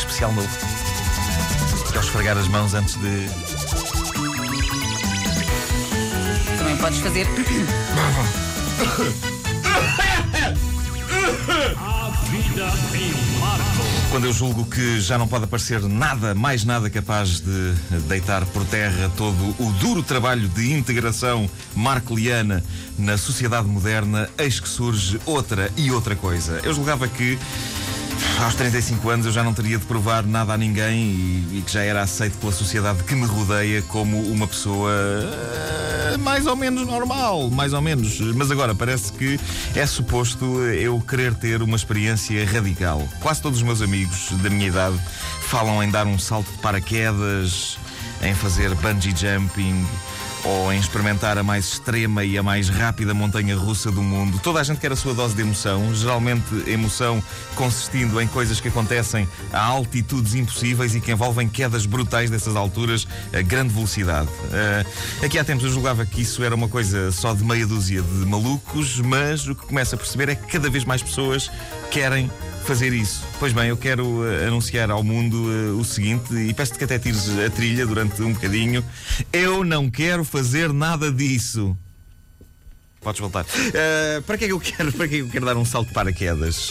especial novo. Que é esfregar as mãos antes de. Também podes fazer. A vida em Marco. Quando eu julgo que já não pode aparecer nada, mais nada capaz de deitar por terra todo o duro trabalho de integração marcoliana na sociedade moderna, eis que surge outra e outra coisa. Eu julgava que aos 35 anos eu já não teria de provar nada a ninguém e, e que já era aceito pela sociedade que me rodeia como uma pessoa eh, mais ou menos normal, mais ou menos. Mas agora parece que é suposto eu querer ter uma experiência radical. Quase todos os meus amigos da minha idade falam em dar um salto de paraquedas, em fazer bungee jumping ou em experimentar a mais extrema e a mais rápida montanha russa do mundo. Toda a gente quer a sua dose de emoção, geralmente emoção consistindo em coisas que acontecem a altitudes impossíveis e que envolvem quedas brutais dessas alturas a grande velocidade. Uh, aqui há tempos eu julgava que isso era uma coisa só de meia dúzia de malucos, mas o que começo a perceber é que cada vez mais pessoas querem fazer isso. Pois bem, eu quero uh, anunciar ao mundo uh, o seguinte, e peço-te que até tires a trilha durante um bocadinho. Eu não quero fazer nada disso. Podes voltar. Uh, para que é que eu quero? Para que é que eu quero dar um salto de paraquedas?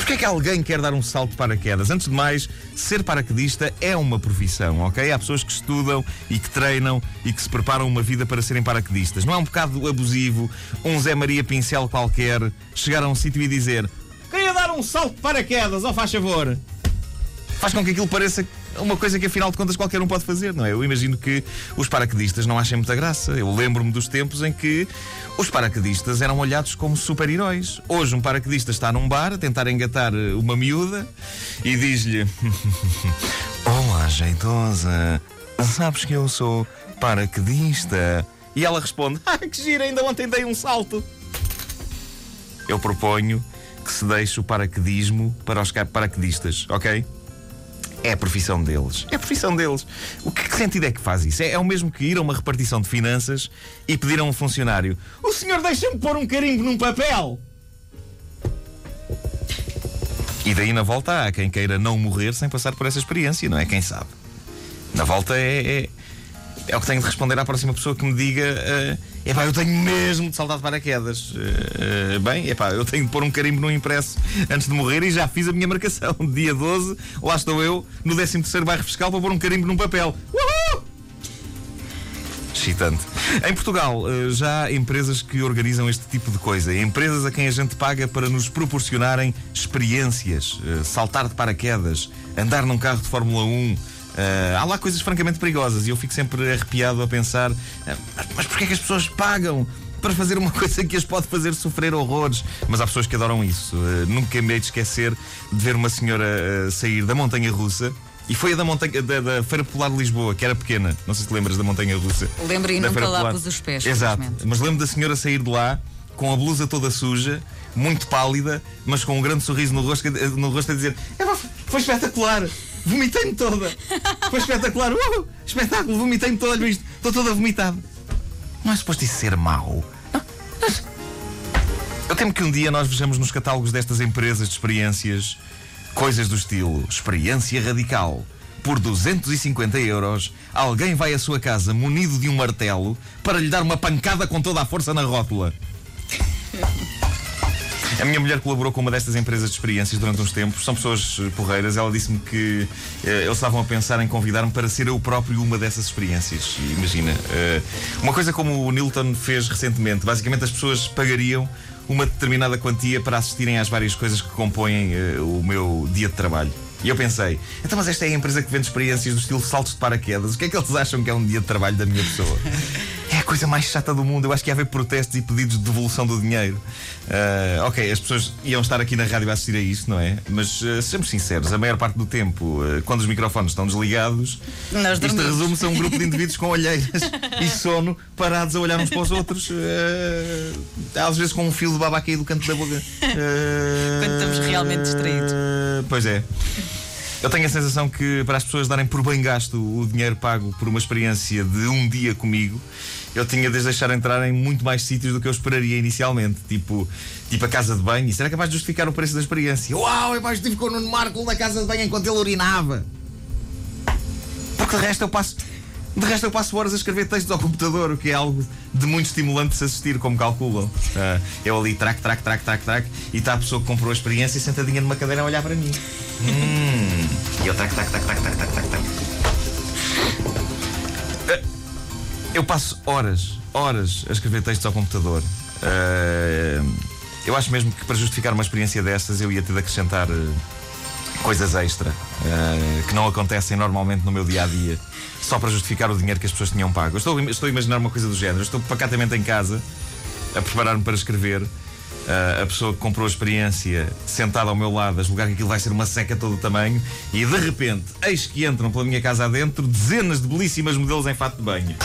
Porquê é que alguém quer dar um salto de paraquedas? Antes de mais, ser paraquedista é uma profissão, ok? Há pessoas que estudam e que treinam e que se preparam uma vida para serem paraquedistas. Não é um bocado abusivo um Zé Maria Pincel qualquer chegar a um sítio e dizer dar um salto de paraquedas, ó faz favor. Faz com que aquilo pareça uma coisa que afinal de contas qualquer um pode fazer, não é? Eu imagino que os paraquedistas não achem muita graça. Eu lembro-me dos tempos em que os paraquedistas eram olhados como super-heróis. Hoje um paraquedista está num bar a tentar engatar uma miúda e diz-lhe: Olá, jeitosa, sabes que eu sou paraquedista? E ela responde: Ah, que gira, ainda ontem dei um salto. Eu proponho que se deixe o paraquedismo para os paraquedistas, ok? É a profissão deles. É a profissão deles. O que, que sentido é que faz isso? É, é, o mesmo que ir a uma repartição de finanças e pedir a um funcionário: O senhor deixa-me pôr um carimbo num papel? E daí na volta há quem queira não morrer sem passar por essa experiência, não é? Quem sabe? Na volta é, é, é o que tenho de responder à próxima pessoa que me diga: uh, Epá, eu tenho mesmo de saltar de paraquedas. Uh, bem, epá, eu tenho de pôr um carimbo no impresso antes de morrer e já fiz a minha marcação. Dia 12, lá estou eu, no 13 bairro fiscal, para pôr um carimbo num papel. Uhul! Excitante. Em Portugal, uh, já há empresas que organizam este tipo de coisa. Empresas a quem a gente paga para nos proporcionarem experiências. saltar de paraquedas, andar num carro de Fórmula 1. Uh, há lá coisas francamente perigosas e eu fico sempre arrepiado a pensar: uh, mas, mas porquê é que as pessoas pagam? Para fazer uma coisa que as pode fazer sofrer horrores. Mas há pessoas que adoram isso. Uh, nunca me hei de esquecer de ver uma senhora sair da montanha russa. E foi a da, montanha, da, da, Feira Popular de Lisboa, que era pequena. Não sei se te lembras da montanha russa. Lembro e nunca lá pus os pés. Exato. Mas lembro da senhora sair de lá com a blusa toda suja, muito pálida, mas com um grande sorriso no rosto, no rosto a dizer: Foi espetacular! Vomitei-me toda. Foi espetacular. Uh, espetáculo, vomitei-me toda. Olha isto, estou toda vomitada. Não é suposto isso ser mau? Eu temo que um dia nós vejamos nos catálogos destas empresas de experiências coisas do estilo experiência radical. Por 250 euros, alguém vai à sua casa munido de um martelo para lhe dar uma pancada com toda a força na rótula. A minha mulher colaborou com uma destas empresas de experiências durante uns tempos. São pessoas eh, porreiras. Ela disse-me que eh, eles estavam a pensar em convidar-me para ser eu próprio uma dessas experiências. Imagina, eh, uma coisa como o Nilton fez recentemente. Basicamente, as pessoas pagariam uma determinada quantia para assistirem às várias coisas que compõem uh, o meu dia de trabalho. E eu pensei, então, mas esta é a empresa que vende experiências do estilo saltos de paraquedas. O que é que eles acham que é um dia de trabalho da minha pessoa? A coisa mais chata do mundo. Eu acho que ia haver protestos e pedidos de devolução do dinheiro. Uh, ok, as pessoas iam estar aqui na rádio a assistir a isto, não é? Mas uh, sejamos sinceros, a maior parte do tempo, uh, quando os microfones estão desligados, Nós isto resume-se a um grupo de indivíduos com olheiras e sono parados a olhar uns para os outros, às vezes com um fio de baba a cair do canto da boca. Quando estamos realmente distraídos. Pois é. Eu tenho a sensação que para as pessoas darem por bem gasto o dinheiro pago por uma experiência de um dia comigo, eu tinha de deixar entrar em muito mais sítios do que eu esperaria inicialmente. Tipo, tipo a casa de banho. Isso era capaz de justificar o preço da experiência. Uau, eu mais estive com o Nuno Marco na casa de banho enquanto ele urinava. Porque de resto eu passo. De resto, eu passo horas a escrever textos ao computador, o que é algo de muito estimulante de se assistir, como calculam. Uh, eu ali, track, track, track, track, track, e está a pessoa que comprou a experiência sentadinha numa cadeira a olhar para mim. Hum. E eu tac, tac, tac, tac, tac, tac, tac, tac. Eh, eu passo horas, horas a escrever textos ao computador. Eh, eu acho mesmo que para justificar uma experiência dessas eu ia ter de acrescentar eh, coisas extra uh, que não acontecem normalmente no meu dia a dia, só para justificar o dinheiro que as pessoas tinham pago. Eu estou, estou a imaginar uma coisa do género. Eu estou pacatamente em casa a preparar-me para escrever Uh, a pessoa que comprou a experiência sentada ao meu lado, a julgar que aquilo vai ser uma seca todo o tamanho, e de repente, eis que entram pela minha casa adentro dezenas de belíssimas modelos em fato de banho.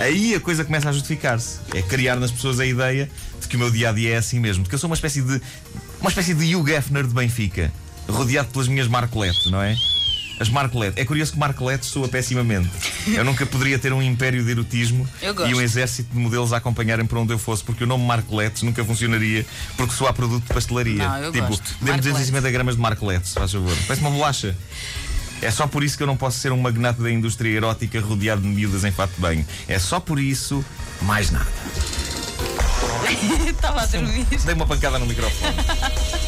Aí a coisa começa a justificar-se. É criar nas pessoas a ideia de que o meu dia a dia é assim mesmo. De que eu sou uma espécie de. uma espécie de Hugh Hefner de Benfica, rodeado pelas minhas marcoletes, não é? As Marcoletes. É curioso que Marcoletes soa pessimamente. Eu nunca poderia ter um império de erotismo e um exército de modelos a acompanharem para onde eu fosse, porque o nome Marcoletes nunca funcionaria porque soa produto de pastelaria. Não, eu tipo, gosto. demos 250 gramas de Marcoletes, faz favor. Parece uma bolacha. É só por isso que eu não posso ser um magnate da indústria erótica rodeado de miúdas em fato de banho. É só por isso, mais nada. Estava a dormir. Dei uma pancada no microfone.